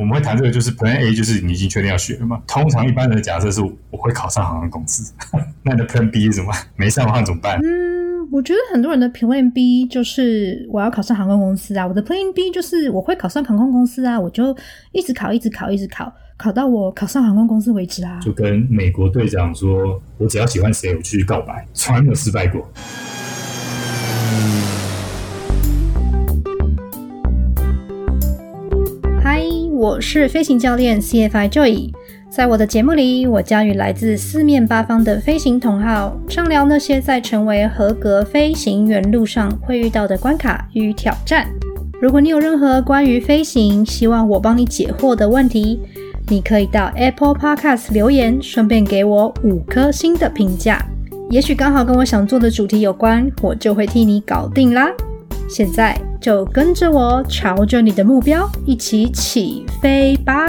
我们会谈这个，就是 Plan A 就是你已经确定要学了嘛。通常一般的假设是我会考上航空公司，那你的 Plan B 是什么？没上的话怎么办？嗯，我觉得很多人的 Plan B 就是我要考上航空公司啊，我的 Plan B 就是我会考上航空公司啊，我就一直考，一直考，一直考，考到我考上航空公司为止啊。就跟美国队长说，我只要喜欢谁，我去告白，从来没有失败过。我是飞行教练 CFI Joy，在我的节目里，我将与来自四面八方的飞行同好畅聊那些在成为合格飞行员路上会遇到的关卡与挑战。如果你有任何关于飞行希望我帮你解惑的问题，你可以到 Apple Podcast 留言，顺便给我五颗星的评价。也许刚好跟我想做的主题有关，我就会替你搞定啦。现在就跟着我，朝着你的目标一起起飞吧！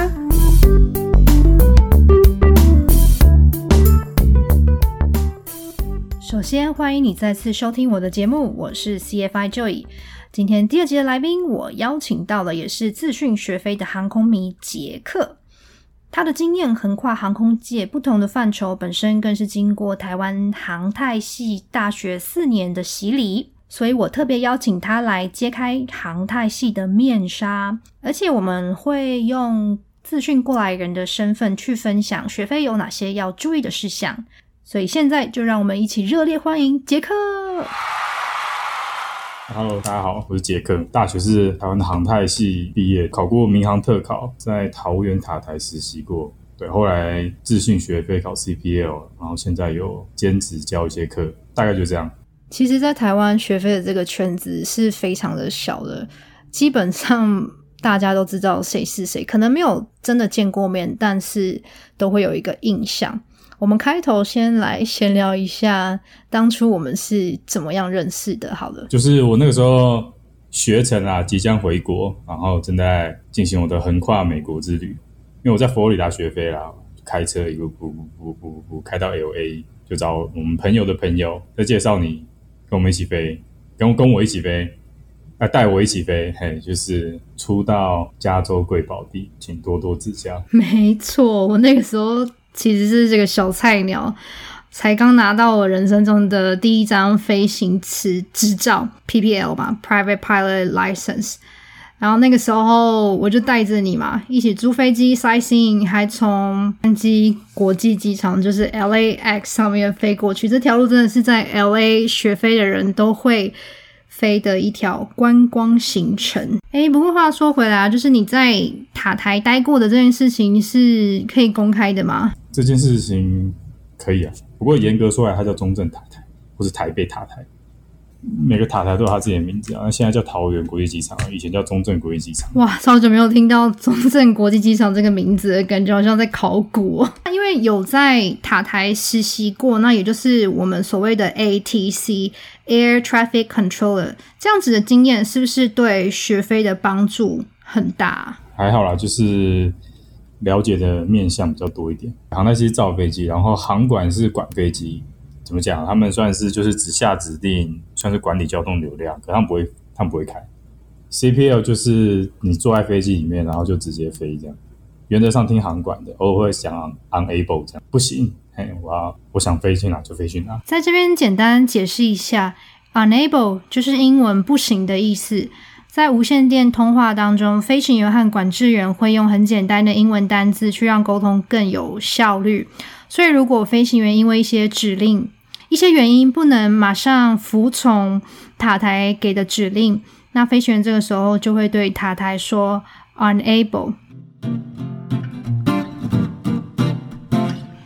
首先，欢迎你再次收听我的节目，我是 CFI Joy。今天第二集的来宾，我邀请到了也是自训学飞的航空迷杰克。他的经验横跨航空界不同的范畴，本身更是经过台湾航太系大学四年的洗礼。所以我特别邀请他来揭开航太系的面纱，而且我们会用自训过来人的身份去分享学飞有哪些要注意的事项。所以现在就让我们一起热烈欢迎杰克。Hello，大家好，我是杰克，大学是台湾的航太系毕业，考过民航特考，在桃园塔台实习过，对，后来自训学飞考 CPL，然后现在有兼职教一些课，大概就这样。其实，在台湾学飞的这个圈子是非常的小的，基本上大家都知道谁是谁，可能没有真的见过面，但是都会有一个印象。我们开头先来闲聊一下，当初我们是怎么样认识的？好了，就是我那个时候学成啊，即将回国，然后正在进行我的横跨美国之旅，因为我在佛罗里达学飞啦，开车一路不不不不不开到 L A，就找我们朋友的朋友在介绍你。跟我们一起飞，跟跟我一起飞，啊，带我一起飞，嘿，就是出到加州贵宝地，请多多指教。没错，我那个时候其实是这个小菜鸟，才刚拿到我人生中的第一张飞行执执照，PPL 吧，Private Pilot License。然后那个时候我就带着你嘛，一起租飞机 sightseeing，还从安基国际机场，就是 LAX 上面飞过去。这条路真的是在 LA 学飞的人都会飞的一条观光行程。哎，不过话说回来啊，就是你在塔台待过的这件事情是可以公开的吗？这件事情可以啊，不过严格说来，它叫中正塔台，或是台北塔台。每个塔台都有它自己的名字啊，那现在叫桃园国际机场，以前叫中正国际机场。哇，超久没有听到中正国际机场这个名字，感觉好像在考古。因为有在塔台实习过，那也就是我们所谓的 ATC Air Traffic Controller 这样子的经验，是不是对学飞的帮助很大？还好啦，就是了解的面向比较多一点。航太是造飞机，然后航管是管飞机。怎么讲？他们算是就是只下指令，算是管理交通流量，可他们不会，他们不会开。CPL 就是你坐在飞机里面，然后就直接飞这样。原则上听航管的，偶尔会想 unable 这样，不行。嘿，我要我想飞去哪就飞去哪。在这边简单解释一下，unable 就是英文不行的意思。在无线电通话当中，飞行员和管制员会用很简单的英文单字去让沟通更有效率。所以，如果飞行员因为一些指令，一些原因不能马上服从塔台给的指令，那飞行员这个时候就会对塔台说 unable。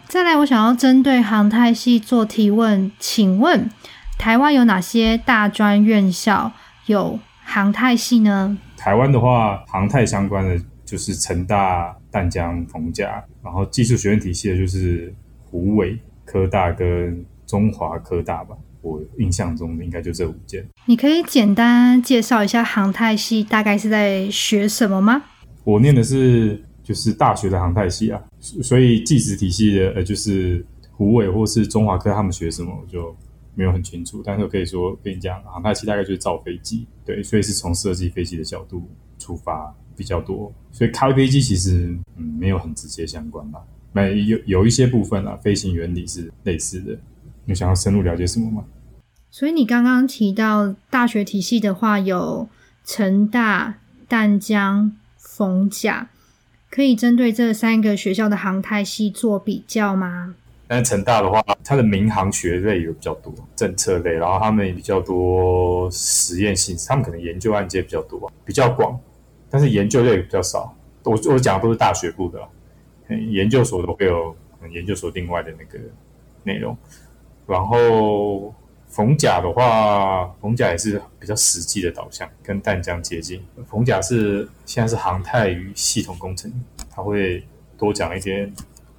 再来，我想要针对航太系做提问，请问台湾有哪些大专院校有航太系呢？台湾的话，航太相关的就是成大、淡江、逢甲，然后技术学院体系的就是湖尾、科大跟。中华科大吧，我印象中的应该就这五件。你可以简单介绍一下航太系大概是在学什么吗？我念的是就是大学的航太系啊，所以技职体系的呃就是湖尾或是中华科他们学什么我就没有很清楚，但是我可以说跟你讲，航太系大概就是造飞机，对，所以是从设计飞机的角度出发，比较多，所以开飞机其实嗯没有很直接相关吧。没有有一些部分啊，飞行原理是类似的。你想要深入了解什么吗？所以你刚刚提到大学体系的话，有成大、淡江、逢甲，可以针对这三个学校的航太系做比较吗？但是成大的话，它的民航学类有比较多，政策类，然后他们比较多实验性，他们可能研究案件比较多，比较广，但是研究类比较少。我我讲的都是大学部的，研究所都会有研究所另外的那个内容。然后逢甲的话，逢甲也是比较实际的导向，跟淡江接近。逢甲是现在是航太与系统工程，它会多讲一些。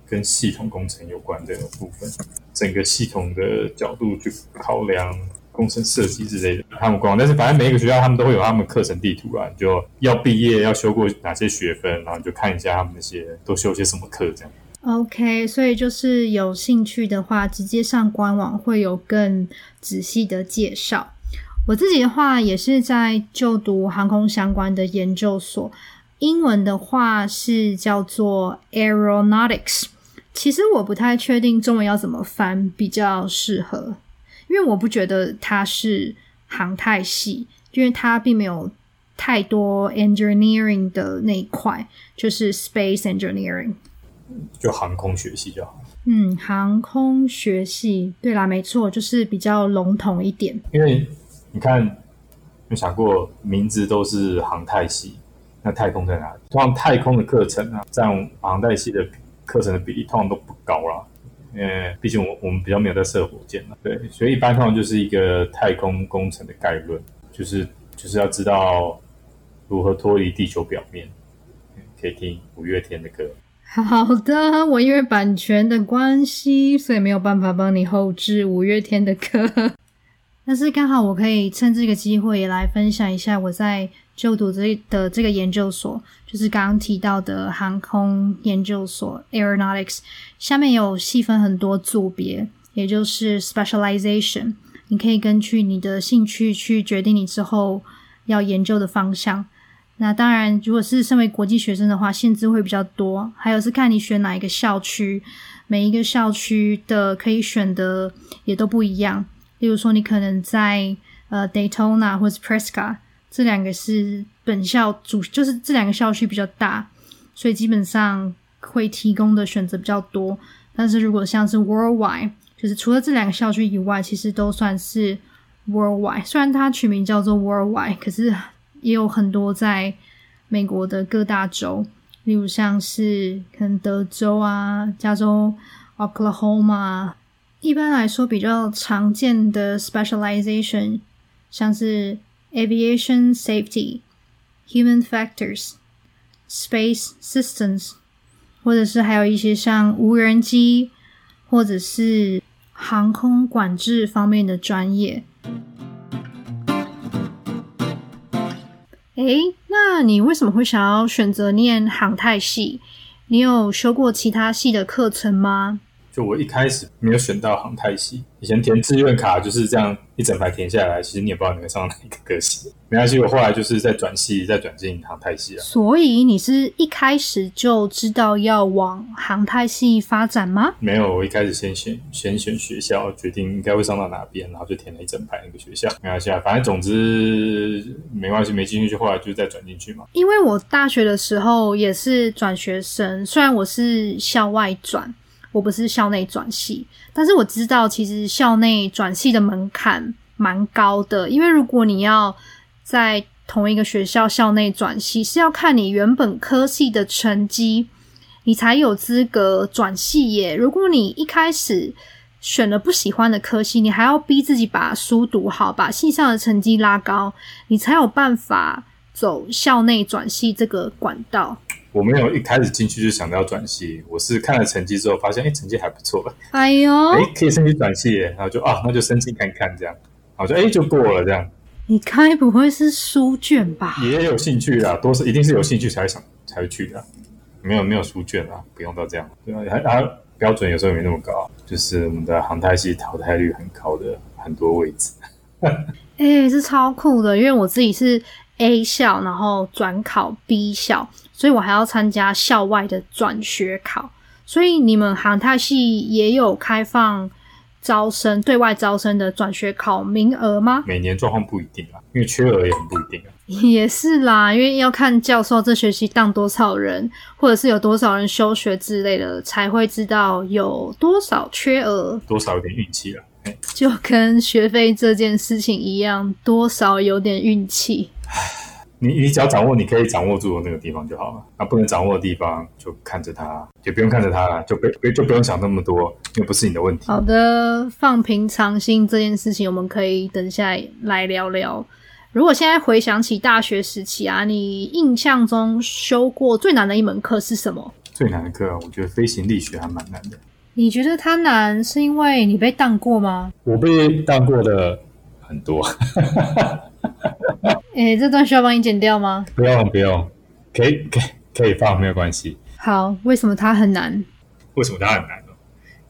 跟系统工程有关的部分，整个系统的角度去考量工程设计之类的，他们光。但是反正每一个学校他们都会有他们课程地图啊，就要毕业要修过哪些学分，然后就看一下他们那些都修些什么课这样。OK，所以就是有兴趣的话，直接上官网会有更仔细的介绍。我自己的话也是在就读航空相关的研究所，英文的话是叫做 Aeronautics。其实我不太确定中文要怎么翻比较适合，因为我不觉得它是航太系，因为它并没有太多 engineering 的那一块，就是 space engineering，就航空学系就好。嗯，航空学系，对啦，没错，就是比较笼统一点。因为你看，有想过名字都是航太系，那太空在哪里？通常太空的课程啊，占航太系的。课程的比例通常都不高啦，因为毕竟我我们比较没有在射火箭嘛，对，所以一般通常就是一个太空工程的概论，就是就是要知道如何脱离地球表面，可以听五月天的歌。好的，我因为版权的关系，所以没有办法帮你后置五月天的歌，但是刚好我可以趁这个机会也来分享一下我在。就读这的这个研究所，就是刚刚提到的航空研究所 （Aeronautics）。下面有细分很多组别，也就是 specialization。你可以根据你的兴趣去决定你之后要研究的方向。那当然，如果是身为国际学生的话，限制会比较多。还有是看你选哪一个校区，每一个校区的可以选的也都不一样。例如说，你可能在呃 Daytona 或者 Prescott。这两个是本校主，就是这两个校区比较大，所以基本上会提供的选择比较多。但是如果像是 Worldwide，就是除了这两个校区以外，其实都算是 Worldwide。虽然它取名叫做 Worldwide，可是也有很多在美国的各大州，例如像是可能德州啊、加州、Oklahoma。一般来说，比较常见的 specialization 像是。aviation safety, human factors, space systems，或者是还有一些像无人机或者是航空管制方面的专业。诶，那你为什么会想要选择念航太系？你有修过其他系的课程吗？就我一开始没有选到航太系，以前填志愿卡就是这样一整排填下来，其实你也不知道你会上哪一个科系。没关系，我后来就是在转系，再转进航太系啊。所以你是一开始就知道要往航太系发展吗？没有，我一开始先选先选学校，决定应该会上到哪边，然后就填了一整排那个学校。没关系啊，反正总之没关系，没进去就后来就再转进去嘛。因为我大学的时候也是转学生，虽然我是校外转。我不是校内转系，但是我知道其实校内转系的门槛蛮高的，因为如果你要在同一个学校校内转系，是要看你原本科系的成绩，你才有资格转系耶。如果你一开始选了不喜欢的科系，你还要逼自己把书读好，把系上的成绩拉高，你才有办法走校内转系这个管道。我没有一开始进去就想到要转系，我是看了成绩之后发现，哎，成绩还不错，哎呦，哎，可以申请转系，然后就啊，那就申请看看这样，然后就哎就过了这样。你该不会是书卷吧？也有兴趣啦，都是一定是有兴趣才会想才会去的，没有没有书卷啊，不用到这样，对啊，还还标准有时候没那么高，就是我们的航太系淘汰率很高的很多位置。哎，是超酷的，因为我自己是。A 校，然后转考 B 校，所以我还要参加校外的转学考。所以你们航太系也有开放招生、对外招生的转学考名额吗？每年状况不一定啊，因为缺额也很不一定啊。也是啦，因为要看教授这学期当多少人，或者是有多少人休学之类的，才会知道有多少缺额。多少有点运气啦。就跟学费这件事情一样，多少有点运气。你你只要掌握你可以掌握住的那个地方就好了，那不能掌握的地方就看着它，就不用看着它了，就不就不用想那么多，因为不是你的问题。好的，放平常心这件事情，我们可以等下来聊聊。如果现在回想起大学时期啊，你印象中修过最难的一门课是什么？最难的课啊，我觉得飞行力学还蛮难的。你觉得它难是因为你被当过吗？我被当过的很多。哎，这段需要帮你剪掉吗？不用不用，可以可以可以放，没有关系。好，为什么它很难？为什么它很难呢？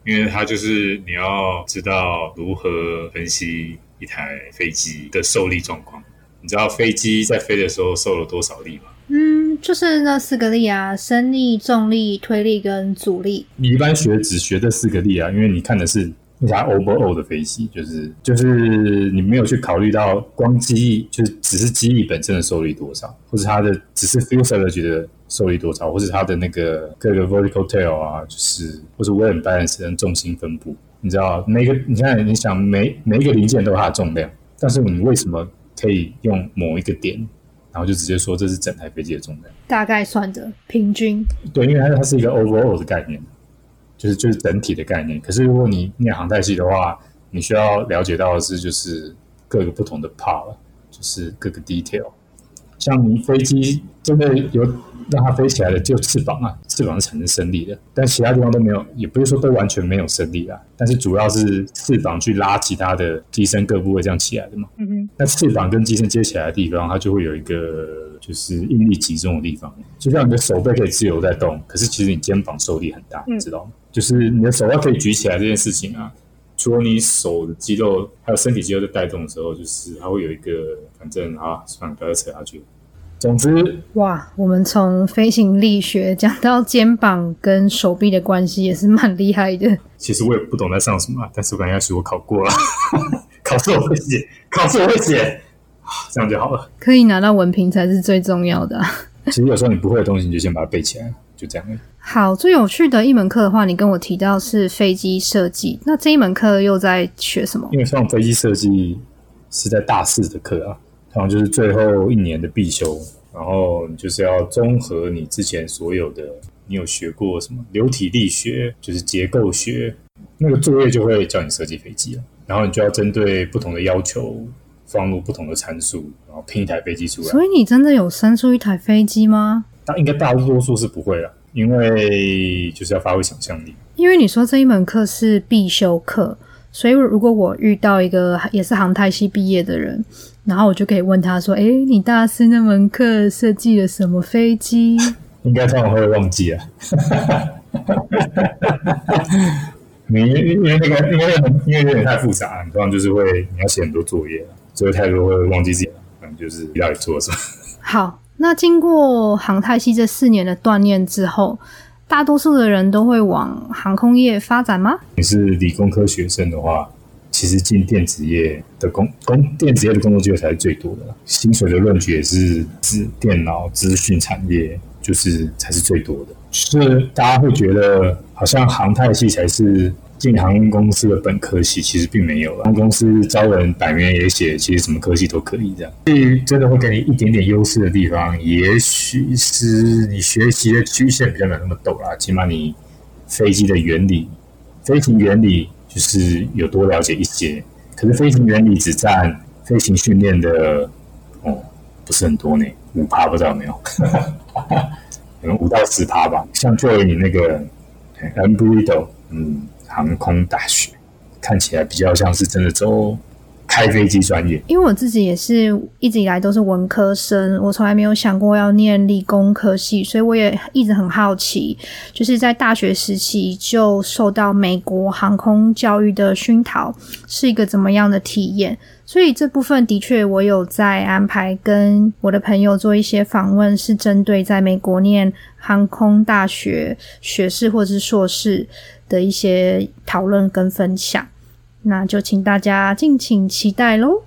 因为它就是你要知道如何分析一台飞机的受力状况。你知道飞机在飞的时候受了多少力吗？嗯，就是那四个力啊：升力、重力、推力跟阻力。你一般学只学这四个力啊，因为你看的是一架 overall 的飞机，就是就是你没有去考虑到光机翼，就是只是机翼本身的受力多少，或是它的只是 fuselage 的受力多少，或是它的那个各个 vertical tail 啊，就是或是 weight balance 跟重心分布。你知道每个你看你想每每一个零件都有它的重量，但是你为什么？可以用某一个点，然后就直接说这是整台飞机的重量，大概算的平均。对，因为它它是一个 overall 的概念，就是就是整体的概念。可是如果你念航太系的话，你需要了解到的是就是各个不同的 part，就是各个 detail。像你飞机真的有让它飞起来的，就翅膀啊，翅膀是产生升力的，但其他地方都没有，也不是说都完全没有升力啊。但是主要是翅膀去拉其他的机身各部位这样起来的嘛。嗯哼。那翅膀跟机身接起来的地方，它就会有一个就是应力集中的地方，就像你的手背可以自由在动，可是其实你肩膀受力很大，你知道吗？就是你的手要可以举起来这件事情啊，除了你手的肌肉还有身体肌肉在带动的时候，就是它会有一个，反正啊，算了，不要扯下去。总之，哇，我们从飞行力学讲到肩膀跟手臂的关系，也是蛮厉害的。其实我也不懂在上什么，但是我应该我考过了，考试我会写，考试我会写，这样就好了。可以拿到文凭才是最重要的。其实有时候你不会的东西，你就先把它背起来，就这样。好，最有趣的一门课的话，你跟我提到是飞机设计，那这一门课又在学什么？因为像飞机设计是在大四的课啊。然后就是最后一年的必修，然后你就是要综合你之前所有的，你有学过什么流体力学，就是结构学，那个作业就会叫你设计飞机了。然后你就要针对不同的要求，放入不同的参数，然后拼一台飞机出来。所以你真的有生出一台飞机吗？那应该大多数是不会了，因为就是要发挥想象力。因为你说这一门课是必修课，所以如果我遇到一个也是航太系毕业的人。然后我就可以问他说：“哎，你大四那门课设计了什么飞机？”应该通常会忘记啊。你因为那个因为因为有点太复杂，你通常就是会你要写很多作业，作业太多会忘记自己，反正就是到底做什么。好，那经过航太系这四年的锻炼之后，大多数的人都会往航空业发展吗？你是理工科学生的话。其实进电子业的工工电子业的工作机会才是最多的，薪水的论据也是资电脑资讯产业就是才是最多的。是大家会觉得好像航太系才是进航空公司的本科系，其实并没有。航空公司招人百元也写，其实什么科系都可以这样。至于真的会给你一点点优势的地方，也许是你学习的曲线比较没有那么陡啦，起码你飞机的原理、飞行原理。就是有多了解一些，可是飞行原理只占飞行训练的哦，不是很多呢，五趴不知道有没有，可能五到十趴吧。像作为你那个 Embryo，嗯，航空大学看起来比较像是真的走开飞机专业。因为我自己也是一直以来都是文科生，我从来没有想过要念理工科系，所以我也一直很好奇，就是在大学时期就受到美国航空教育的熏陶，是一个怎么样的体验。所以这部分的确，我有在安排跟我的朋友做一些访问，是针对在美国念航空大学学士或者是硕士的一些讨论跟分享。那就请大家敬请期待喽。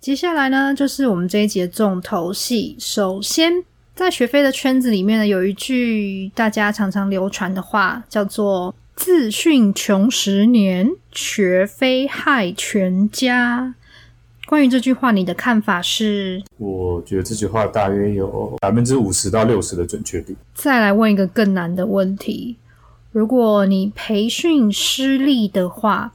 接下来呢，就是我们这一节重头戏。首先。在学飞的圈子里面呢，有一句大家常常流传的话，叫做“自训穷十年，学飞害全家”。关于这句话，你的看法是？我觉得这句话大约有百分之五十到六十的准确率。再来问一个更难的问题：如果你培训失利的话，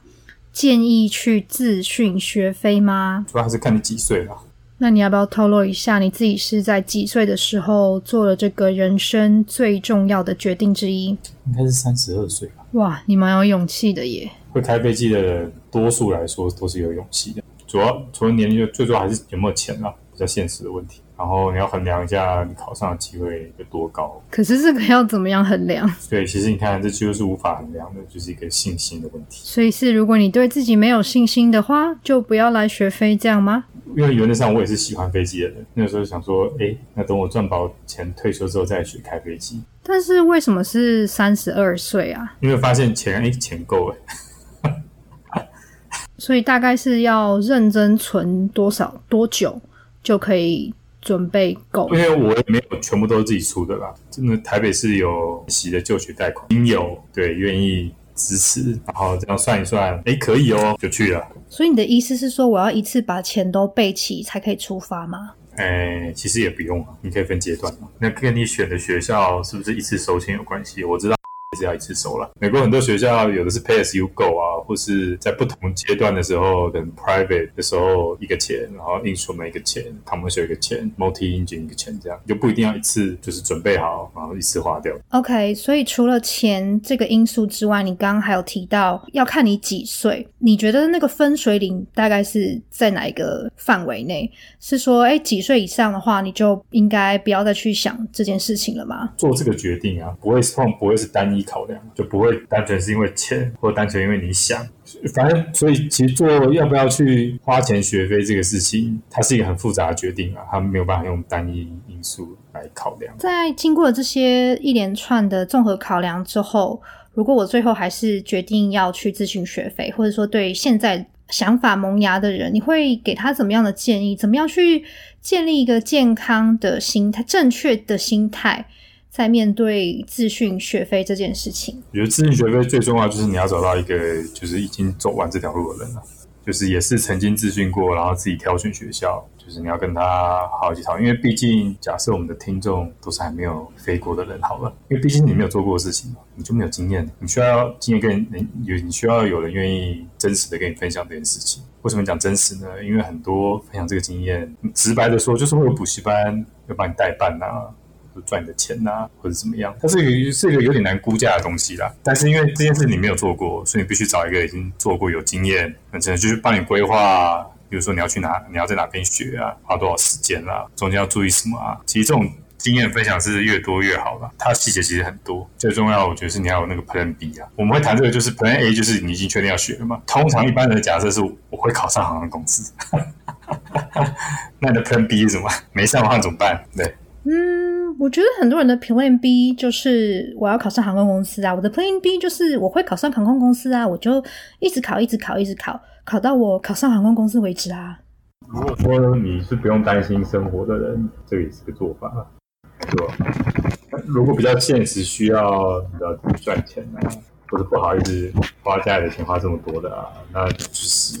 建议去自训学飞吗？主要还是看你几岁了。那你要不要透露一下，你自己是在几岁的时候做了这个人生最重要的决定之一？应该是三十二岁吧。哇，你蛮有勇气的耶！会开飞机的人，多数来说都是有勇气的。主要除了年龄，就最重要还是有没有钱啦，比较现实的问题。然后你要衡量一下你考上的机会有多高。可是这个要怎么样衡量？对，其实你看，这就是无法衡量的，就是一个信心的问题。所以是，如果你对自己没有信心的话，就不要来学飞，这样吗？因为原则上我也是喜欢飞机的人，那个时候想说，哎，那等我赚饱钱退休之后再学开飞机。但是为什么是三十二岁啊？因为发现钱哎钱够了，所以大概是要认真存多少多久就可以准备够？因为我也没有全部都是自己出的啦，真的台北是有息的就学贷款，应有对愿意。支持，然后这样算一算，哎，可以哦，就去了。所以你的意思是说，我要一次把钱都备齐才可以出发吗？哎，其实也不用啊，你可以分阶段嘛。那跟你选的学校是不是一次收钱有关系？我知道。是要一次收了。美国很多学校有的是 pay as you go 啊，或是在不同阶段的时候，等 private 的时候一个钱，然后 instrument 一个钱，commercial 一个钱，multi engine 一个钱，这样就不一定要一次就是准备好，然后一次花掉。OK，所以除了钱这个因素之外，你刚刚还有提到要看你几岁，你觉得那个分水岭大概是在哪一个范围内？是说，哎，几岁以上的话，你就应该不要再去想这件事情了吗？做这个决定啊，不会是不会是单一。考量就不会单纯是因为钱，或单纯因为你想，反正所以其实做要不要去花钱学费这个事情，它是一个很复杂的决定啊，它没有办法用单一因素来考量。在经过了这些一连串的综合考量之后，如果我最后还是决定要去咨询学费，或者说对现在想法萌芽的人，你会给他怎么样的建议？怎么样去建立一个健康的心态、正确的心态？在面对自训学费这件事情，我觉得自训学费最重要就是你要找到一个就是已经走完这条路的人了，就是也是曾经自训过，然后自己挑选学校，就是你要跟他好几套，因为毕竟假设我们的听众都是还没有飞过的人，好了，因为毕竟你没有做过的事情嘛，你就没有经验，你需要经验跟人有，你需要有人愿意真实的跟你分享这件事情。为什么讲真实呢？因为很多分享这个经验，直白的说就是会有补习班要帮你代办呐。赚你的钱呐，或者怎么样？它是一个是一个有点难估价的东西啦。但是因为这件事你没有做过，所以你必须找一个已经做过、有经验，那只能就是帮你规划。比如说你要去哪，你要在哪边学啊，花多少时间啊，中间要注意什么啊？其实这种经验分享是越多越好了。它细节其实很多，最重要我觉得是你要有那个 Plan B 啊。我们会谈这个，就是 Plan A 就是你已经确定要学了嘛。通常一般的假设是我会考上航空公司，那你的 Plan B 是什么？没上的话怎么办？对，嗯。我觉得很多人的 Plan B 就是我要考上航空公司啊，我的 Plan B 就是我会考上航空公司啊，我就一直考，一直考，一直考，考到我考上航空公司为止啊。如果说你是不用担心生活的人，这也是个做法，对吧？如果比较现实，需要要赚钱啊，或者不好意思花家里的钱花这么多的啊，那就是。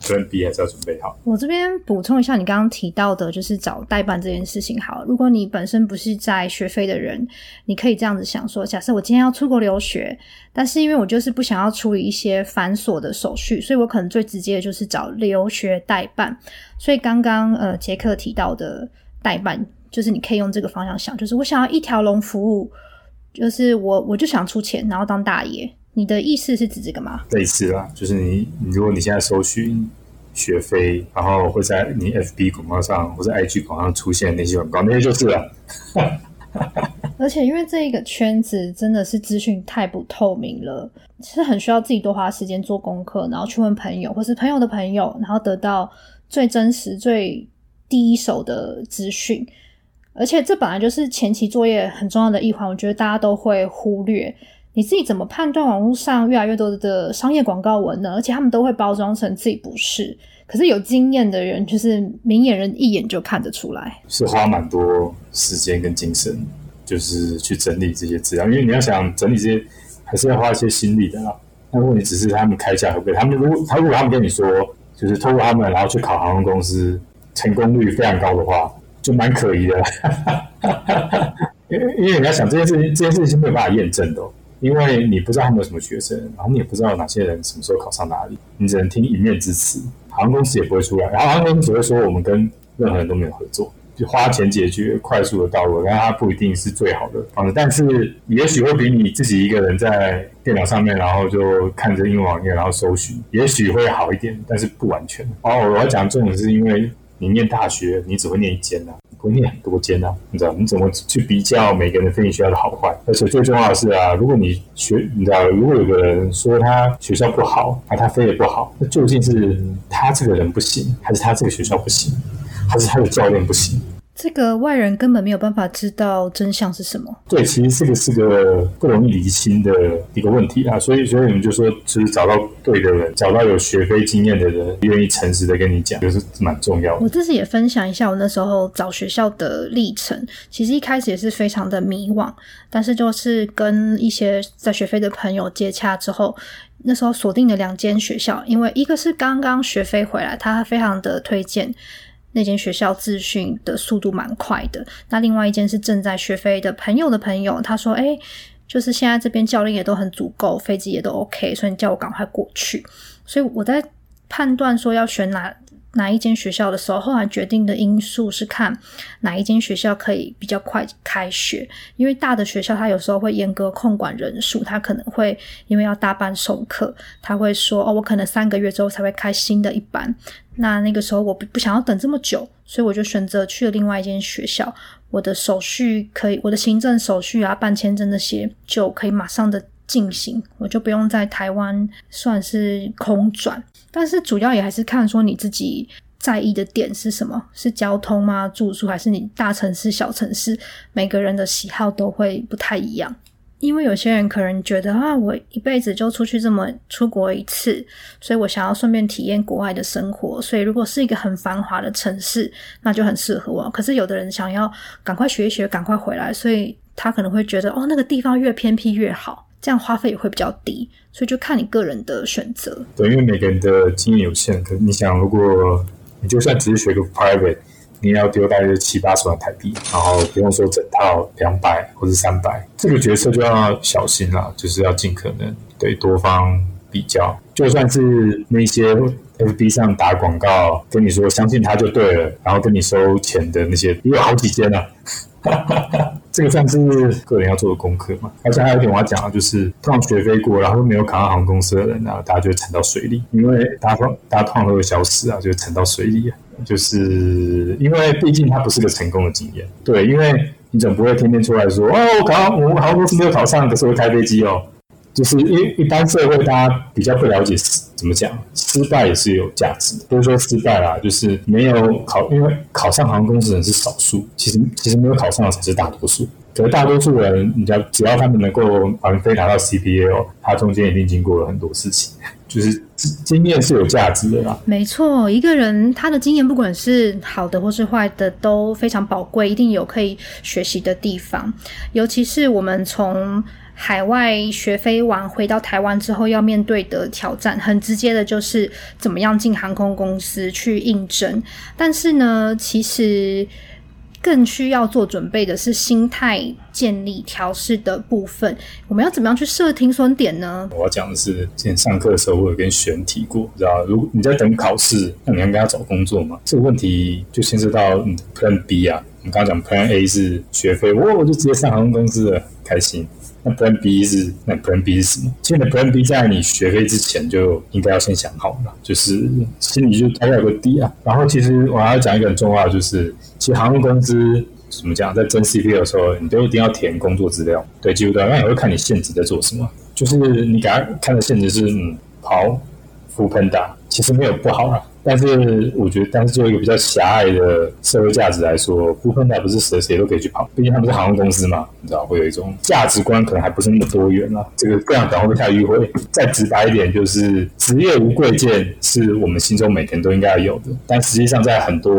所以 B 还是要准备好。我这边补充一下，你刚刚提到的，就是找代办这件事情。好，如果你本身不是在学费的人，你可以这样子想说：假设我今天要出国留学，但是因为我就是不想要处理一些繁琐的手续，所以我可能最直接的就是找留学代办。所以刚刚呃杰克提到的代办。就是你可以用这个方向想，就是我想要一条龙服务，就是我我就想出钱，然后当大爷。你的意思是指这个吗？类似啦，就是你，如果你现在搜寻学费，然后会在你 FB 广告上或者 IG 广告上出现那些广告，那些就是了。而且因为这一个圈子真的是资讯太不透明了，是很需要自己多花时间做功课，然后去问朋友或是朋友的朋友，然后得到最真实、最第一手的资讯。而且这本来就是前期作业很重要的一环，我觉得大家都会忽略。你自己怎么判断网络上越来越多的商业广告文呢？而且他们都会包装成自己不是，可是有经验的人，就是明眼人一眼就看得出来。是花蛮多时间跟精神，就是去整理这些资料，因为你要想整理这些，还是要花一些心力的啦。那如果你只是他们开价会不会？他们如果他如果他们跟你说，就是透过他们然后去考航空公司，成功率非常高的话，就蛮可疑的。因 为因为你要想这件事情，这件事情是没有办法验证的。因为你不知道他们有什么学生，然后你也不知道哪些人什么时候考上哪里，你只能听一面之词。航空公司也不会出来，然后航空公司只会说我们跟任何人都没有合作，就花钱解决快速的道路，但它不一定是最好的方式。但是也许会比你自己一个人在电脑上面，然后就看着英文网页，然后搜寻，也许会好一点，但是不完全。哦，我要讲重点是因为你念大学，你只会念一间呐。会念很多间啊，你知道？你怎么去比较每个人飞行学校的好坏？而且最重要的是啊，如果你学，你知道，如果有个人说他学校不好，啊，他飞也不好，那究竟是他这个人不行，还是他这个学校不行，还是他的教练不行？这个外人根本没有办法知道真相是什么。对，其实这个是个不容易理清的一个问题啊，所以，所以我们就说，其实找到对的人，找到有学飞经验的人，愿意诚实的跟你讲，就是蛮重要的。我自己也分享一下我那时候找学校的历程。其实一开始也是非常的迷惘，但是就是跟一些在学飞的朋友接洽之后，那时候锁定了两间学校，因为一个是刚刚学飞回来，他非常的推荐。那间学校自训的速度蛮快的。那另外一间是正在学飞的朋友的朋友，他说：“哎，就是现在这边教练也都很足够，飞机也都 OK，所以你叫我赶快过去。”所以我在判断说要选哪。哪一间学校的时候，后来决定的因素是看哪一间学校可以比较快开学，因为大的学校它有时候会严格控管人数，它可能会因为要大班授课，他会说哦，我可能三个月之后才会开新的一班，那那个时候我不不想要等这么久，所以我就选择去了另外一间学校，我的手续可以，我的行政手续啊、办签证那些就可以马上的进行，我就不用在台湾算是空转。但是主要也还是看说你自己在意的点是什么，是交通吗？住宿还是你大城市、小城市？每个人的喜好都会不太一样。因为有些人可能觉得啊，我一辈子就出去这么出国一次，所以我想要顺便体验国外的生活。所以如果是一个很繁华的城市，那就很适合我。可是有的人想要赶快学一学，赶快回来，所以他可能会觉得哦，那个地方越偏僻越好。这样花费也会比较低，所以就看你个人的选择。对，因为每个人的经验有限，可你想，如果你就算只是学个 private，你要丢大约七八十万台币，然后不用说整套两百或者三百，这个决策就要小心了，就是要尽可能对多方比较。就算是那些 FB 上打广告跟你说相信他就对了，然后跟你收钱的那些，也有好几间呢。这个算是个人要做的功课嘛？而且还有一点我要讲的，就是通常学飞过，然后没有考上航空公司的人啊，大家就沉到水里，因为大家大家通常都会消失啊，就沉到水里啊，就是因为毕竟它不是个成功的经验。对，因为你总不会天天出来说哦，我考我们航空公司没有考上，可是我开飞机哦。就是因为一般社会大家比较不了解怎么讲，失败也是有价值的。不是说失败啦，就是没有考，因为考上航空公司的人是少数，其实其实没有考上的才是大多数。可是大多数人，你只要只要他们能够把飞拿到 CPA，哦他中间一定经过了很多事情，就是经验是有价值的啦。没错，一个人他的经验不管是好的或是坏的都非常宝贵，一定有可以学习的地方，尤其是我们从。海外学飞完回到台湾之后，要面对的挑战很直接的，就是怎么样进航空公司去应征。但是呢，其实更需要做准备的是心态建立调试的部分。我们要怎么样去设停损点呢？我要讲的是，之前上课的时候我有跟选题过，知道如果你在等考试，那你应该要找工作嘛？这个问题就牵涉到你的 Plan B 啊。我们刚刚讲 Plan A 是学费，我我就直接上航空公司了，开心。那 Plan B 是那 Plan B 是什么？其实你 Plan B 在你学费之前就应该要先想好了，就是心里就大概有个底啊。然后其实我还要讲一个很重要的，就是其实航空公司怎么讲，在争 CP 的时候，你都一定要填工作资料，对，记不对？那也会看你现职在做什么，就是你给他看的现职是嗯跑扶喷打，其实没有不好啊。但是我觉得，但是作为一个比较狭隘的社会价值来说，不分台不是谁谁都可以去跑，毕竟他们是航空公司嘛，你知道会有一种价值观可能还不是那么多元啊。这个各样讲会不会太迂回？再直白一点，就是职业无贵贱，是我们心中每个人都应该有的。但实际上，在很多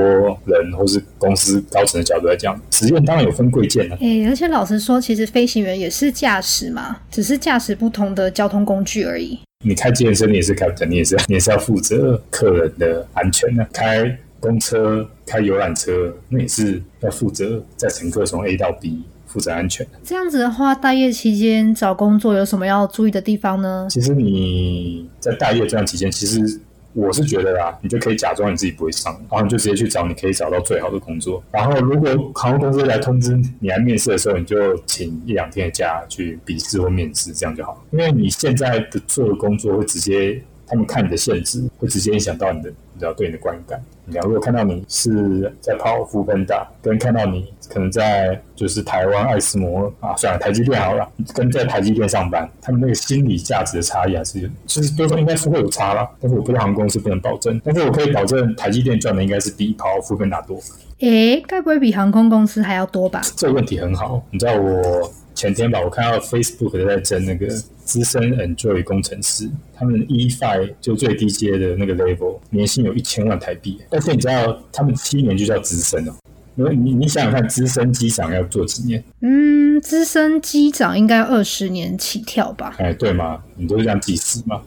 人或是公司高层的角度来讲，职业当然有分贵贱的。诶，而且老实说，其实飞行员也是驾驶嘛，只是驾驶不同的交通工具而已。你开健身，你也是开，你也是，你也是要负责客人的安全的。开公车、开游览车，那也是要负责在乘客从 A 到 B 负责安全的。这样子的话，待业期间找工作有什么要注意的地方呢？其实你在待业这段期间，其实。我是觉得啦，你就可以假装你自己不会上，然后你就直接去找你可以找到最好的工作。然后如果航空公司来通知你来面试的时候，你就请一两天的假去笔试或面试，这样就好。因为你现在的做的工作会直接。他们看你的限制，会直接影响到你的，你知道对你的观感。你如果看到你是在跑富分大，跟看到你可能在就是台湾爱斯摩啊，算了，台积电好了，跟在台积电上班，他们那个心理价值的差异还是，其实多少应该是会有差啦。但是我不知道航空公司不能保证，但是我可以保证台积电赚的应该是比跑富分大多。诶，该不会比航空公司还要多吧？这个问题很好，你知道我。前天吧，我看到 Facebook 在争那个资深 Enjoy 工程师，他们 E Five 就最低阶的那个 level，年薪有一千万台币。但是你知道，他们七年就叫资深哦。因为你你想想看，资深机长要做几年？嗯，资深机长应该二十年起跳吧？哎，对嘛？你都是这样计时嘛？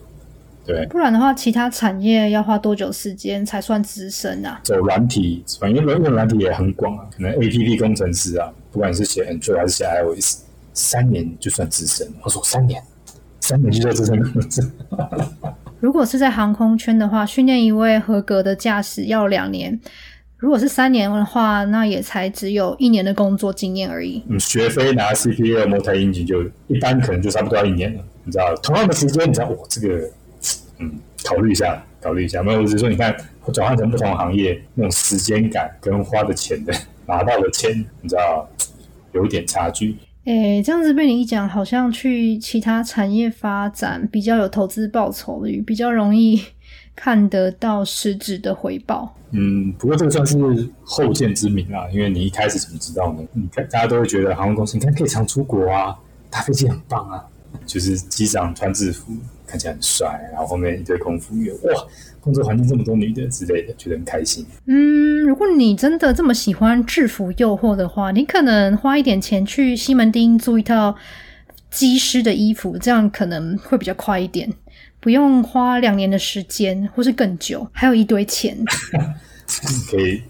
对。不然的话，其他产业要花多久时间才算资深啊？走软体，反正用软体也很广啊，可能 A P P 工程师啊，不管是写 Android 还是写 iOS。三年就算资深，我说三年，三年就算资深 如果是在航空圈的话，训练一位合格的驾驶要两年；如果是三年的话，那也才只有一年的工作经验而已。嗯，学飞拿 CPU 模台引擎就一般，可能就差不多要一年了。你知道，同样的时间，你知道，我这个，嗯，考虑一下，考虑一下。没有，我只是说，你看，转换成不同行业，那种时间感跟花的钱的拿到的钱，你知道，有一点差距。诶，这样子被你一讲，好像去其他产业发展比较有投资报酬率，比较容易 看得到实质的回报。嗯，不过这个算是后见之明啊，因为你一开始怎么知道呢？你看，大家都会觉得航空公司，你看可以常出国啊，搭飞机很棒啊，就是机长穿制服看起来很帅，然后后面一堆空服员，哇。工作环境这么多女的之类的，觉得很开心。嗯，如果你真的这么喜欢制服诱惑的话，你可能花一点钱去西门町租一套机师的衣服，这样可能会比较快一点，不用花两年的时间或是更久，还有一堆钱。可以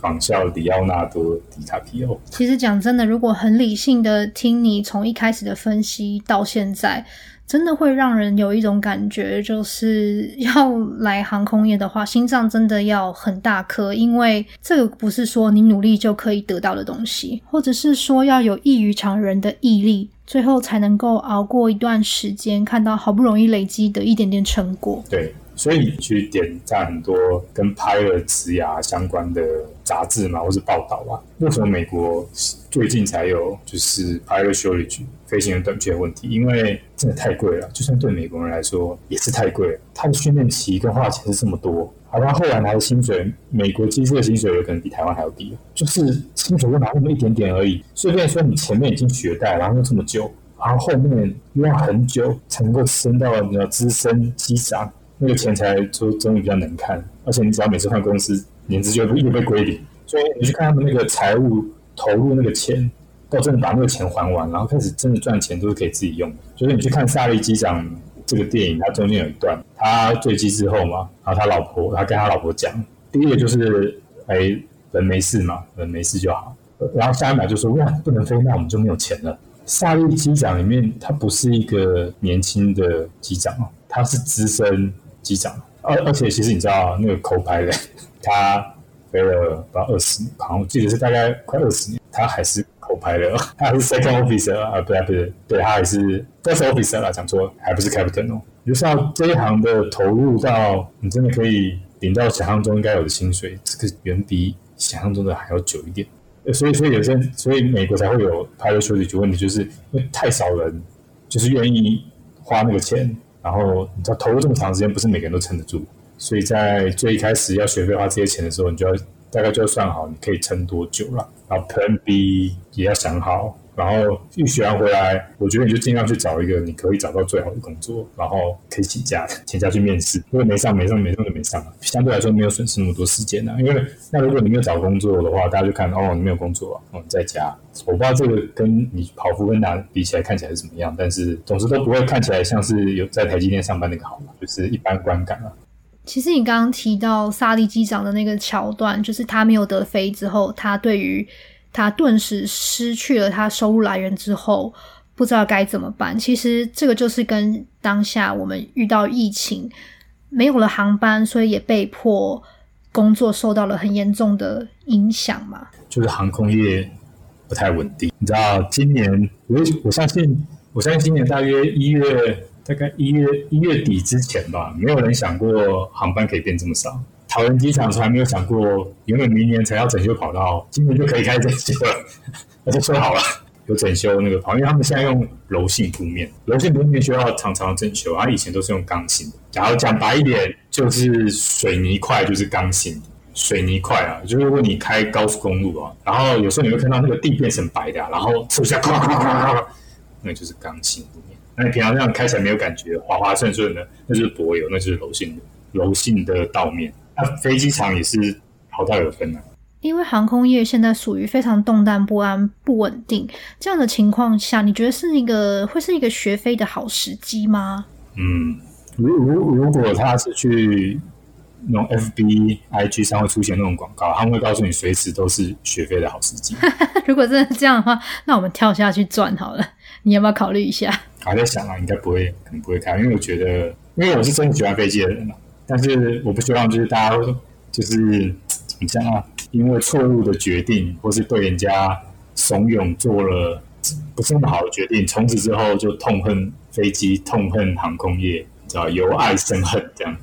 仿效里奥纳多·迪卡皮奥。其实讲真的，如果很理性的听你从一开始的分析到现在。真的会让人有一种感觉，就是要来航空业的话，心脏真的要很大颗，因为这个不是说你努力就可以得到的东西，或者是说要有异于常人的毅力，最后才能够熬过一段时间，看到好不容易累积的一点点成果。对。所以你去点赞很多跟拍了职涯相关的杂志嘛，或是报道啊？为什么美国最近才有就是拍了 shortage 飞行员短缺问题？因为真的太贵了，就算对美国人来说也是太贵了。他的训练期跟花钱是这么多，好像后来拿的薪水，美国机师的薪水有可能比台湾还要低，就是薪水就拿那么一点点而已。所以变说你前面已经学带，然后又这么久，然后后面又要很久才能够升到你要资深机长。那个钱财就终于比较能看，而且你只要每次换公司，年资就又被归零。所以你去看他们那个财务投入那个钱，到真的把那个钱还完，然后开始真的赚钱，都是可以自己用的。就是你去看《萨利机长》这个电影，它中间有一段，他坠机之后嘛，然后他老婆，他跟他老婆讲，第一个就是，哎，人没事嘛，人没事就好。然后下一秒就说哇不能飞，那我们就没有钱了。萨利机长里面他不是一个年轻的机长哦，他是资深机长，而而且其实你知道那个扣牌的他飞了不到二十年，好像我记得是大概快二十年，他还是口牌的，他还是 second officer 啊，不对不对，对他还是 first officer 啦，讲错，还不是 captain 哦。就是要这一行的投入到你真的可以领到想象中应该有的薪水，这个远比想象中的还要久一点。所以，所以有些，所以美国才会有 pilot shortage 问题，就是因为太少人就是愿意花那个钱，然后你知道投入这么长时间，不是每个人都撑得住。所以在最一开始要学费花这些钱的时候，你就要大概就要算好你可以撑多久了，然后 Plan B 也要想好。然后预学完回来，我觉得你就尽量去找一个你可以找到最好的工作，然后可以请假，请假去面试。如果没上，没上，没上就没上了。相对来说没有损失那么多时间呢。因为那如果你没有找工作的话，大家就看哦，你没有工作，哦，你在家。我不知道这个跟你跑步跟拿比起来看起来是怎么样，但是总之都不会看起来像是有在台积电上班那个好嘛，就是一般观感啊。其实你刚刚提到萨利机长的那个桥段，就是他没有得飞之后，他对于他顿时失去了他收入来源之后，不知道该怎么办。其实这个就是跟当下我们遇到疫情，没有了航班，所以也被迫工作受到了很严重的影响嘛。就是航空业不太稳定。你知道，今年我我相信，我相信今年大约一月，大概一月一月底之前吧，没有人想过航班可以变这么少。桃园机场从来没有想过，原本明年才要整修跑道，今年就可以开始整修了。那就说好了，有整修那个跑，因为他们现在用柔性铺面，柔性铺面需要常常整修，而以前都是用钢筋的。假如讲白一点，就是水泥块就是钢筋，水泥块啊，就是如果你开高速公路啊，然后有时候你会看到那个地变成白的，然后出下咔咔咔咔，那就是钢筋铺面。那你平常这样开起来没有感觉，滑滑顺顺的，那就是柏油，那就是柔性的柔性的道面。那飞机场也是好大有分啊。因为航空业现在属于非常动荡不安、不稳定这样的情况下，你觉得是一个会是一个学飞的好时机吗？嗯，如如如果他是去那种 FB、IG 上会出现那种广告，他们会告诉你随时都是学飞的好时机。如果真的这样的话，那我们跳下去赚好了。你要不要考虑一下？还在想啊，应该不会，可能不会开，因为我觉得，因为我是真的喜欢飞机的人嘛。但是我不希望就是大家就是怎么讲啊？因为错误的决定，或是对人家怂恿做了不是那么好的决定，从此之后就痛恨飞机，痛恨航空业，知道由爱生恨这样，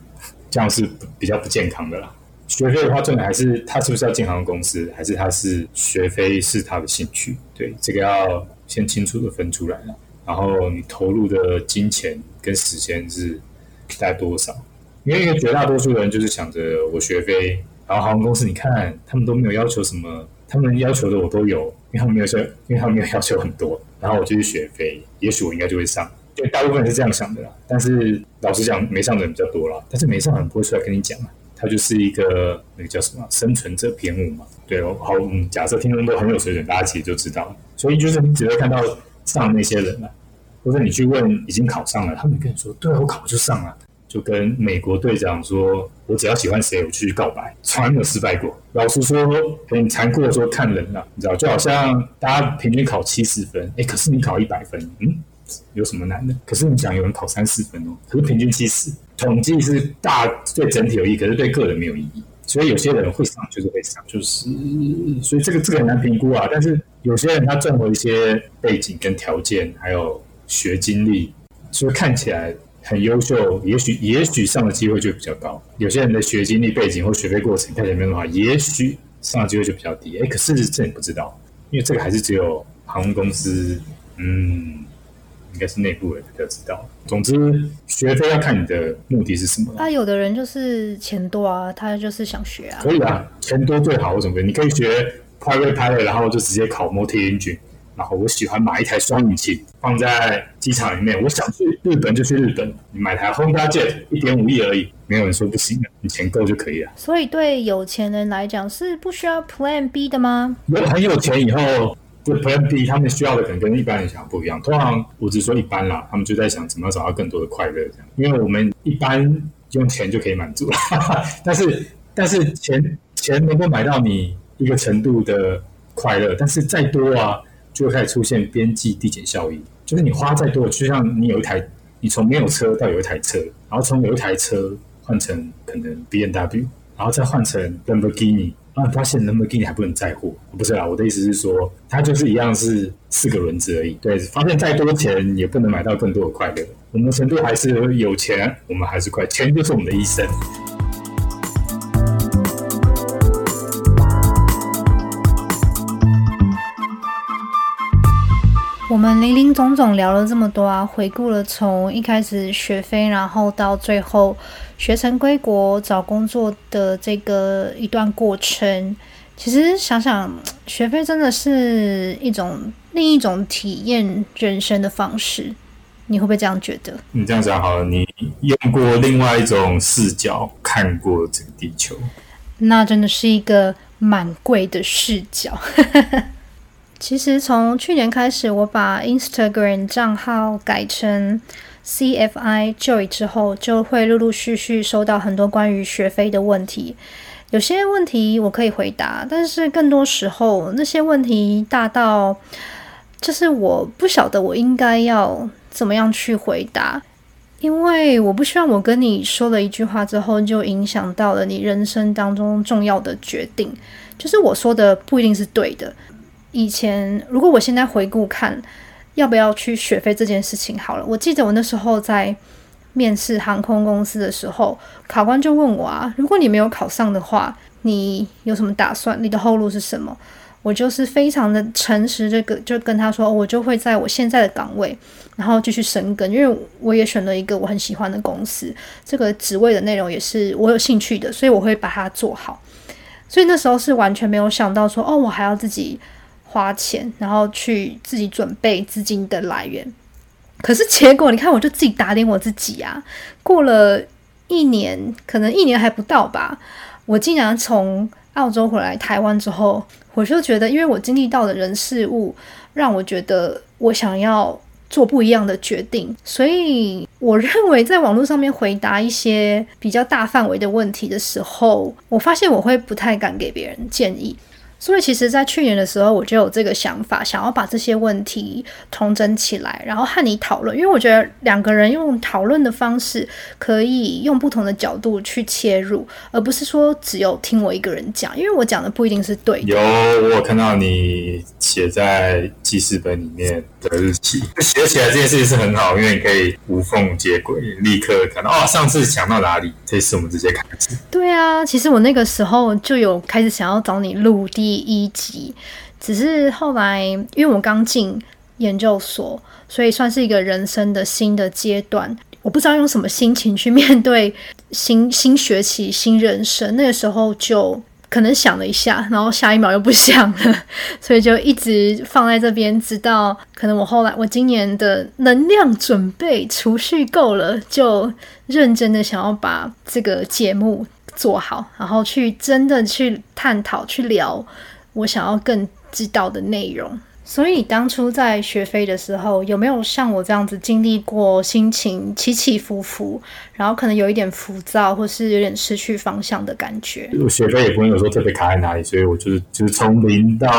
这样是比较不健康的啦。学飞的话，重点还是他是不是要进航空公司，还是他是学飞是他的兴趣？对，这个要先清楚的分出来了。然后你投入的金钱跟时间是大概多少？因为绝大多数人就是想着我学飞，然后航空公司你看他们都没有要求什么，他们要求的我都有，因为他们没有说，因为他们没有要求很多，然后我就去学飞，也许我应该就会上。对，大部分人是这样想的啦。但是老实讲，没上的人比较多了，但是没上的人不会出来跟你讲啊，他就是一个那个叫什么生存者偏误嘛。对哦，好，假设听众都很有水准，大家其实就知道。所以就是你只会看到上那些人了，或者你去问已经考上了，他们跟你说，对我考就上了。就跟美国队长说：“我只要喜欢谁，我去告白，从来没有失败过。”老实说，很残酷的说，看人了，你知道，就好像大家平均考七十分，哎，可是你考一百分，嗯，有什么难的？可是你讲有人考三四分哦，可是平均七十，统计是大对整体有意，可是对个人没有意义。所以有些人会上就是会上，就是所以这个这个很难评估啊。但是有些人他综合一些背景跟条件，还有学经历，所以看起来。很优秀，也许也许上的机会就比较高。有些人的学经历背景或学费过程看起来没有那么好，也许上的机会就比较低。哎，可是这你不知道，因为这个还是只有航空公司，嗯，应该是内部人比较知道。总之，学费要看你的目的是什么。啊，有的人就是钱多啊，他就是想学啊。可以啊，钱多最好。为什么？你可以学 private pilot，然后就直接考 multi engine。然后我喜欢买一台双引擎放在机场里面，我想去日本就去日本。你买台 Honda Jet 一点五亿而已，没有人说不行的，你钱够就可以了。所以对有钱人来讲是不需要 Plan B 的吗？有很有钱以后，这 Plan B 他们需要的可能跟一般人想不一样。通常我只说一般啦，他们就在想怎么找到更多的快乐这样。因为我们一般用钱就可以满足了，但 是但是钱钱能够买到你一个程度的快乐，但是再多啊，就会开始出现边际递减效应。就是你花再多，就像你有一台，你从没有车到有一台车，然后从有一台车换成可能 B N W，然后再换成 Lamborghini，然后发现 Lamborghini 还不能载货。不是啊，我的意思是说，它就是一样是四个轮子而已。对，发现再多钱也不能买到更多的快乐。我们程度还是有钱，我们还是快，钱就是我们的医生。们林林总总聊了这么多啊，回顾了从一开始学飞，然后到最后学成归国找工作的这个一段过程。其实想想，学飞真的是一种另一种体验人生的方式。你会不会这样觉得？你这样讲好了，你用过另外一种视角看过这个地球，那真的是一个蛮贵的视角。其实从去年开始，我把 Instagram 账号改成 CFI Joy 之后，就会陆陆续续收到很多关于学费的问题。有些问题我可以回答，但是更多时候那些问题大到，就是我不晓得我应该要怎么样去回答，因为我不希望我跟你说了一句话之后，就影响到了你人生当中重要的决定。就是我说的不一定是对的。以前，如果我现在回顾看，要不要去学飞这件事情好了。我记得我那时候在面试航空公司的时候，考官就问我啊，如果你没有考上的话，你有什么打算？你的后路是什么？我就是非常的诚实，这个就跟他说，我就会在我现在的岗位，然后继续深耕，因为我也选了一个我很喜欢的公司，这个职位的内容也是我有兴趣的，所以我会把它做好。所以那时候是完全没有想到说，哦，我还要自己。花钱，然后去自己准备资金的来源，可是结果你看，我就自己打脸我自己啊！过了一年，可能一年还不到吧，我竟然从澳洲回来台湾之后，我就觉得，因为我经历到的人事物，让我觉得我想要做不一样的决定，所以我认为在网络上面回答一些比较大范围的问题的时候，我发现我会不太敢给别人建议。所以其实，在去年的时候，我就有这个想法，想要把这些问题统整起来，然后和你讨论。因为我觉得两个人用讨论的方式，可以用不同的角度去切入，而不是说只有听我一个人讲。因为我讲的不一定是对的。有，我有看到你写在记事本里面的日期，写起来这件事情是很好，因为你可以无缝接轨，立刻看到哦，上次讲到哪里，这次我们直接开始。对啊，其实我那个时候就有开始想要找你录第。第一集，只是后来因为我刚进研究所，所以算是一个人生的新的阶段。我不知道用什么心情去面对新新学期、新人生。那个时候就可能想了一下，然后下一秒又不想了，所以就一直放在这边，直到可能我后来我今年的能量准备储蓄够了，就认真的想要把这个节目。做好，然后去真的去探讨、去聊我想要更知道的内容。所以当初在学飞的时候，有没有像我这样子经历过心情起起伏伏，然后可能有一点浮躁，或是有点失去方向的感觉？我学飞也不会有说特别卡在哪里，所以我就是就是从零到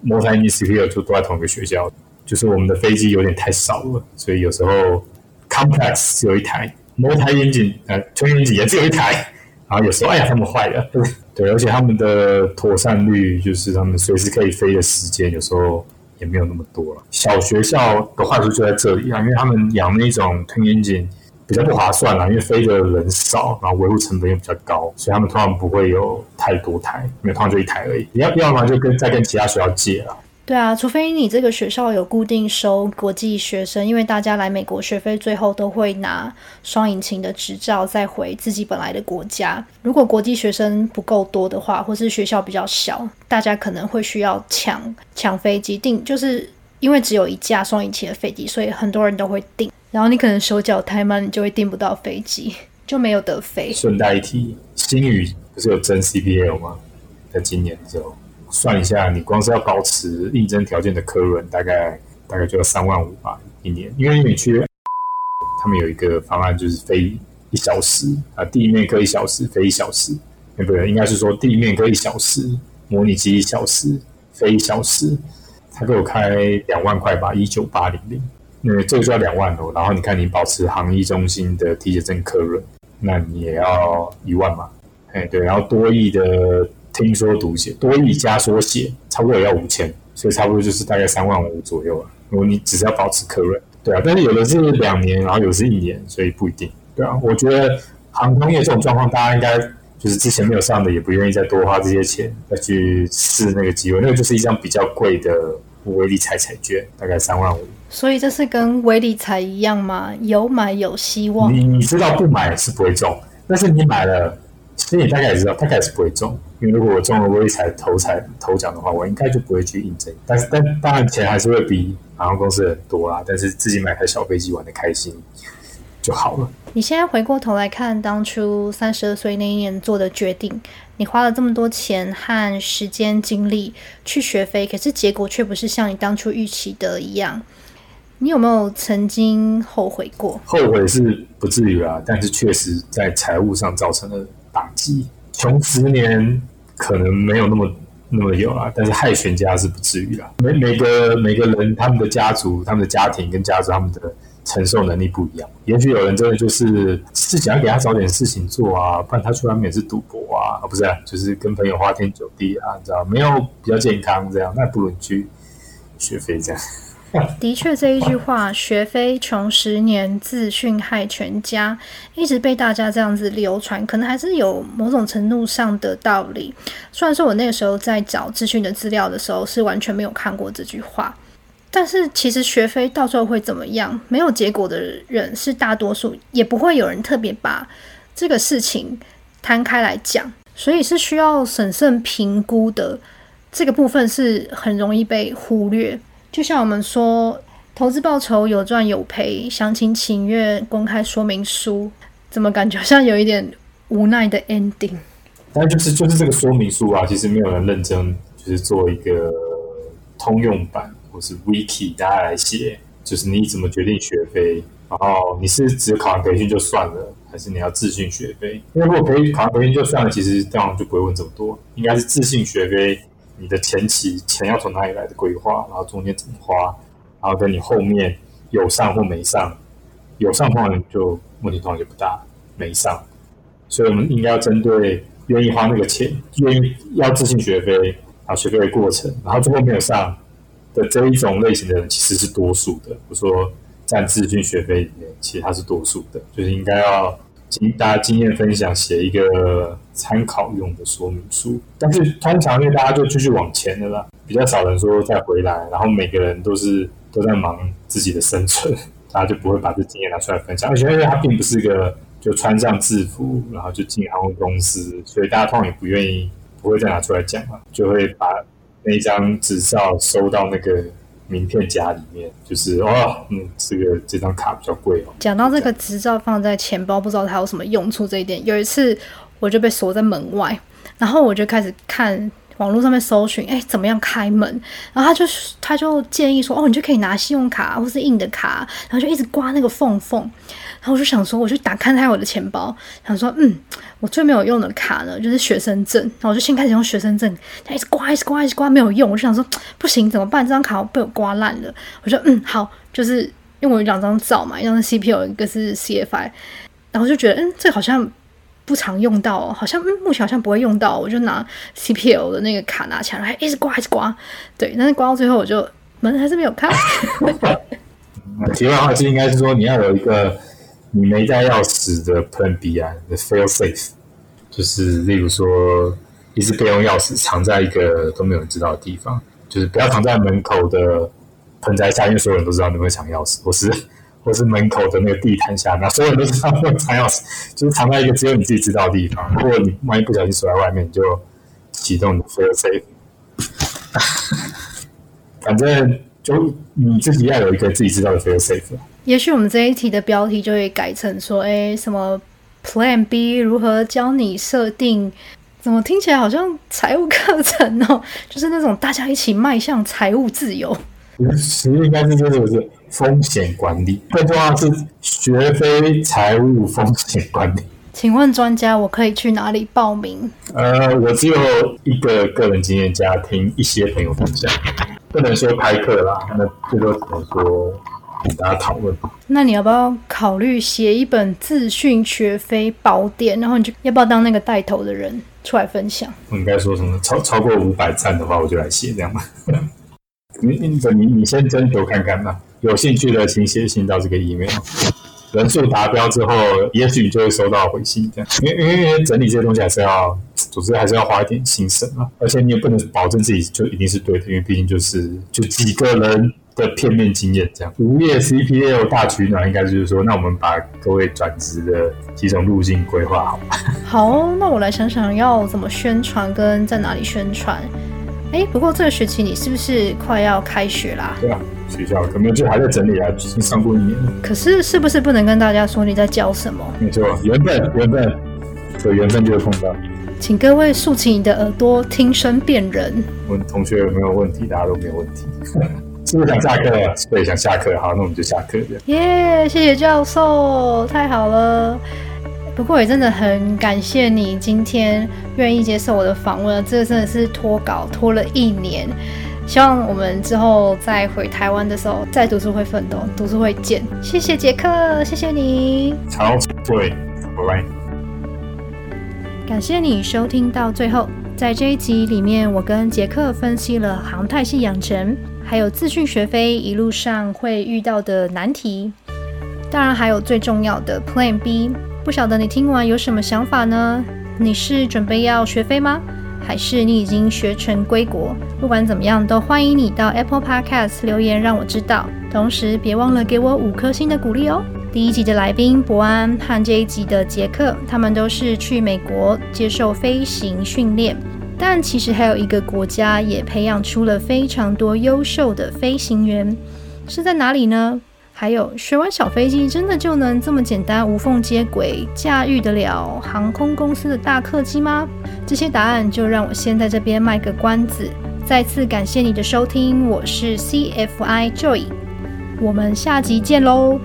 摩台尼 C P U 就都在同一个学校，就是我们的飞机有点太少了，所以有时候 complex 只有一台，摩台引擎呃推引擎也只有一台。然后有时候，哎呀，他们坏了，对，而且他们的妥善率，就是他们随时可以飞的时间，有时候也没有那么多了。小学校的坏处就在这里啊，因为他们养那种 twin engine 比较不划算啦，因为飞的人少，然后维护成本又比较高，所以他们通常不会有太多台，因为通常就一台而已。你要要么就跟再跟其他学校借了。对啊，除非你这个学校有固定收国际学生，因为大家来美国学费最后都会拿双引擎的执照再回自己本来的国家。如果国际学生不够多的话，或是学校比较小，大家可能会需要抢抢飞机订，就是因为只有一架双引擎的飞机，所以很多人都会订。然后你可能手脚太慢，你就会订不到飞机，就没有得飞。顺带一提，新宇不是有争 CPL 吗？在今年的时候。算一下，你光是要保持应征条件的科润，大概大概就要三万五吧一年。因为你去，他们有一个方案，就是飞一小时啊，地面各一小时，飞一小时。不对，应该是说地面各一小时，模拟机一小时飞一小时，他给我开两万块吧，一九八零零，那这个就要两万多。然后你看你保持航医中心的体检证客人，那你也要一万嘛？哎，对，然后多亿的听说读写，多亿加缩写，差不多也要五千，所以差不多就是大概三万五左右啊。如果你只是要保持客人，对啊，但是有的是两年，然后有的是一年，所以不一定。对啊，我觉得航空业这种状况，大家应该就是之前没有上的，也不愿意再多花这些钱再去试那个机会。那个就是一张比较贵的微理财彩券，大概三万五。所以这是跟微理财一样吗？有买有希望。你你知道不买是不会中，但是你买了，其实你大概也知道，大概是不会中。因为如果我中了微理财头彩头奖的话，我应该就不会去应征。但是但当然钱还是会比航空公司很多啦。但是自己买台小飞机玩的开心就好了。你现在回过头来看当初三十二岁那一年做的决定，你花了这么多钱和时间精力去学飞，可是结果却不是像你当初预期的一样。你有没有曾经后悔过？后悔是不至于啊，但是确实在财务上造成了打击。穷十年可能没有那么那么有啊，但是害全家是不至于啦。每每个每个人他们的家族、他们的家庭跟家族他们的。承受能力不一样，也许有人真的就是是想要给他找点事情做啊，不然他去外面也是赌博啊，啊不是，就是跟朋友花天酒地啊，你知道没有比较健康这样，那不如去学飞这样。的确，这一句话“学飞穷十年，自训害全家”一直被大家这样子流传，可能还是有某种程度上的道理。虽然说我那个时候在找自训的资料的时候，是完全没有看过这句话。但是其实学飞到最后会怎么样？没有结果的人是大多数，也不会有人特别把这个事情摊开来讲，所以是需要审慎评估的。这个部分是很容易被忽略。就像我们说，投资报酬有赚有赔，详情请阅公开说明书。怎么感觉像有一点无奈的 ending？但就是就是这个说明书啊，其实没有人认真就是做一个通用版。或是 wiki，大家来写，就是你怎么决定学费，然后你是只考完培训就算了，还是你要自信学费？因为如果培考完培训就算了，其实这样就不会问这么多，应该是自信学费。你的前期钱要从哪里来的规划，然后中间怎么花，然后跟你后面有上或没上，有上的话就问题通常就不大，没上，所以我们应该要针对愿意花那个钱，愿意要自信学飞，然后学飞的过程，然后最后没有上。的这一种类型的人其实是多数的，我说在自训学费里面，其实他是多数的，就是应该要经大家经验分享，写一个参考用的说明书。但是通常因为大家就继续往前的啦，比较少人说再回来，然后每个人都是都在忙自己的生存，大家就不会把这经验拿出来分享。而且因为他并不是一个就穿上制服然后就进航空公司，所以大家通常也不愿意不会再拿出来讲嘛，就会把。那张执照收到那个名片夹里面，就是哦，嗯，这个这张卡比较贵哦。讲到这个执照放在钱包，不知道它有什么用处这一点，有一次我就被锁在门外，然后我就开始看。网络上面搜寻，哎，怎么样开门？然后他就他就建议说，哦，你就可以拿信用卡或是硬的卡，然后就一直刮那个缝缝。然后我就想说，我就打开他我的钱包，想说，嗯，我最没有用的卡呢，就是学生证。然后我就先开始用学生证，他一直刮，一直刮，一直刮，没有用。我就想说，不行，怎么办？这张卡被我刮烂了。我说，嗯，好，就是因为我有两张照嘛，一张是 CPO，一个是 CFI，然后就觉得，嗯，这好像。不常用到，好像目前好像不会用到，我就拿 CPL 的那个卡拿起来，还一直刮一直刮，对，但是刮到最后我就门还是没有开。题外话就应该是说你要有一个你没带钥匙的 Plan B 啊，the Fail Safe，就是例如说一支备用钥匙藏在一个都没有人知道的地方，就是不要藏在门口的盆栽下，因为所有人都知道你会藏钥匙，或是。或是门口的那个地毯下面，所有人都知道那个藏钥匙，就是藏在一个只有你自己知道的地方。如果你万一不小心锁在外面，你就启动你的 fail safe。反正就你自己要有一个自己知道的 fail safe。也许我们这一题的标题就会改成说：“哎，什么 Plan B 如何教你设定？怎么听起来好像财务课程哦？就是那种大家一起迈向财务自由。”其实应该是这种是。风险管理，更重要是学非财务风险管理。请问专家，我可以去哪里报名？呃，我只有一个个人经验加听一些朋友分享，不能说开课啦，那最多只能说跟大家讨论。那你要不要考虑写一本自训学飞宝典？然后你就要不要当那个带头的人出来分享？我应该说什么？超超过五百赞的话，我就来写这样 吧。你你你你先征求看看嘛，有兴趣的请写信到这个 email。人数达标之后，也许就会收到回信，这样。因为因为因为整理这些东西还是要，组织还是要花一点心神啊。而且你也不能保证自己就一定是对的，因为毕竟就是就几个人的片面经验这样。无业 CPL 大取暖，应该就是说，那我们把各位转职的几种路径规划好。好，那我来想想要怎么宣传跟在哪里宣传。哎，不过这个学期你是不是快要开学啦？对啊。学校可能就还在整理啊，已经上过一年了。可是是不是不能跟大家说你在教什么？没错，缘分，缘分，有缘分就会碰到。请各位竖起你的耳朵，听声辨人。问同学有没有问题？大家都没有问题。是不是想下课？对，想下课。好，那我们就下课。耶，谢谢教授，太好了。不过也真的很感谢你今天愿意接受我的访问，这个真的是脱稿拖了一年。希望我们之后再回台湾的时候，在读书会奋斗，读书会见。谢谢杰克，谢谢你。好，会，拜拜。感谢你收听到最后，在这一集里面，我跟杰克分析了航太系养成，还有自训学飞一路上会遇到的难题，当然还有最重要的 Plan B。不晓得你听完有什么想法呢？你是准备要学飞吗？还是你已经学成归国？不管怎么样，都欢迎你到 Apple Podcast 留言让我知道。同时，别忘了给我五颗星的鼓励哦。第一集的来宾博安和这一集的杰克，他们都是去美国接受飞行训练。但其实还有一个国家也培养出了非常多优秀的飞行员，是在哪里呢？还有，学完小飞机真的就能这么简单无缝接轨，驾驭得了航空公司的大客机吗？这些答案就让我先在这边卖个关子。再次感谢你的收听，我是 CFI Joy，我们下集见喽。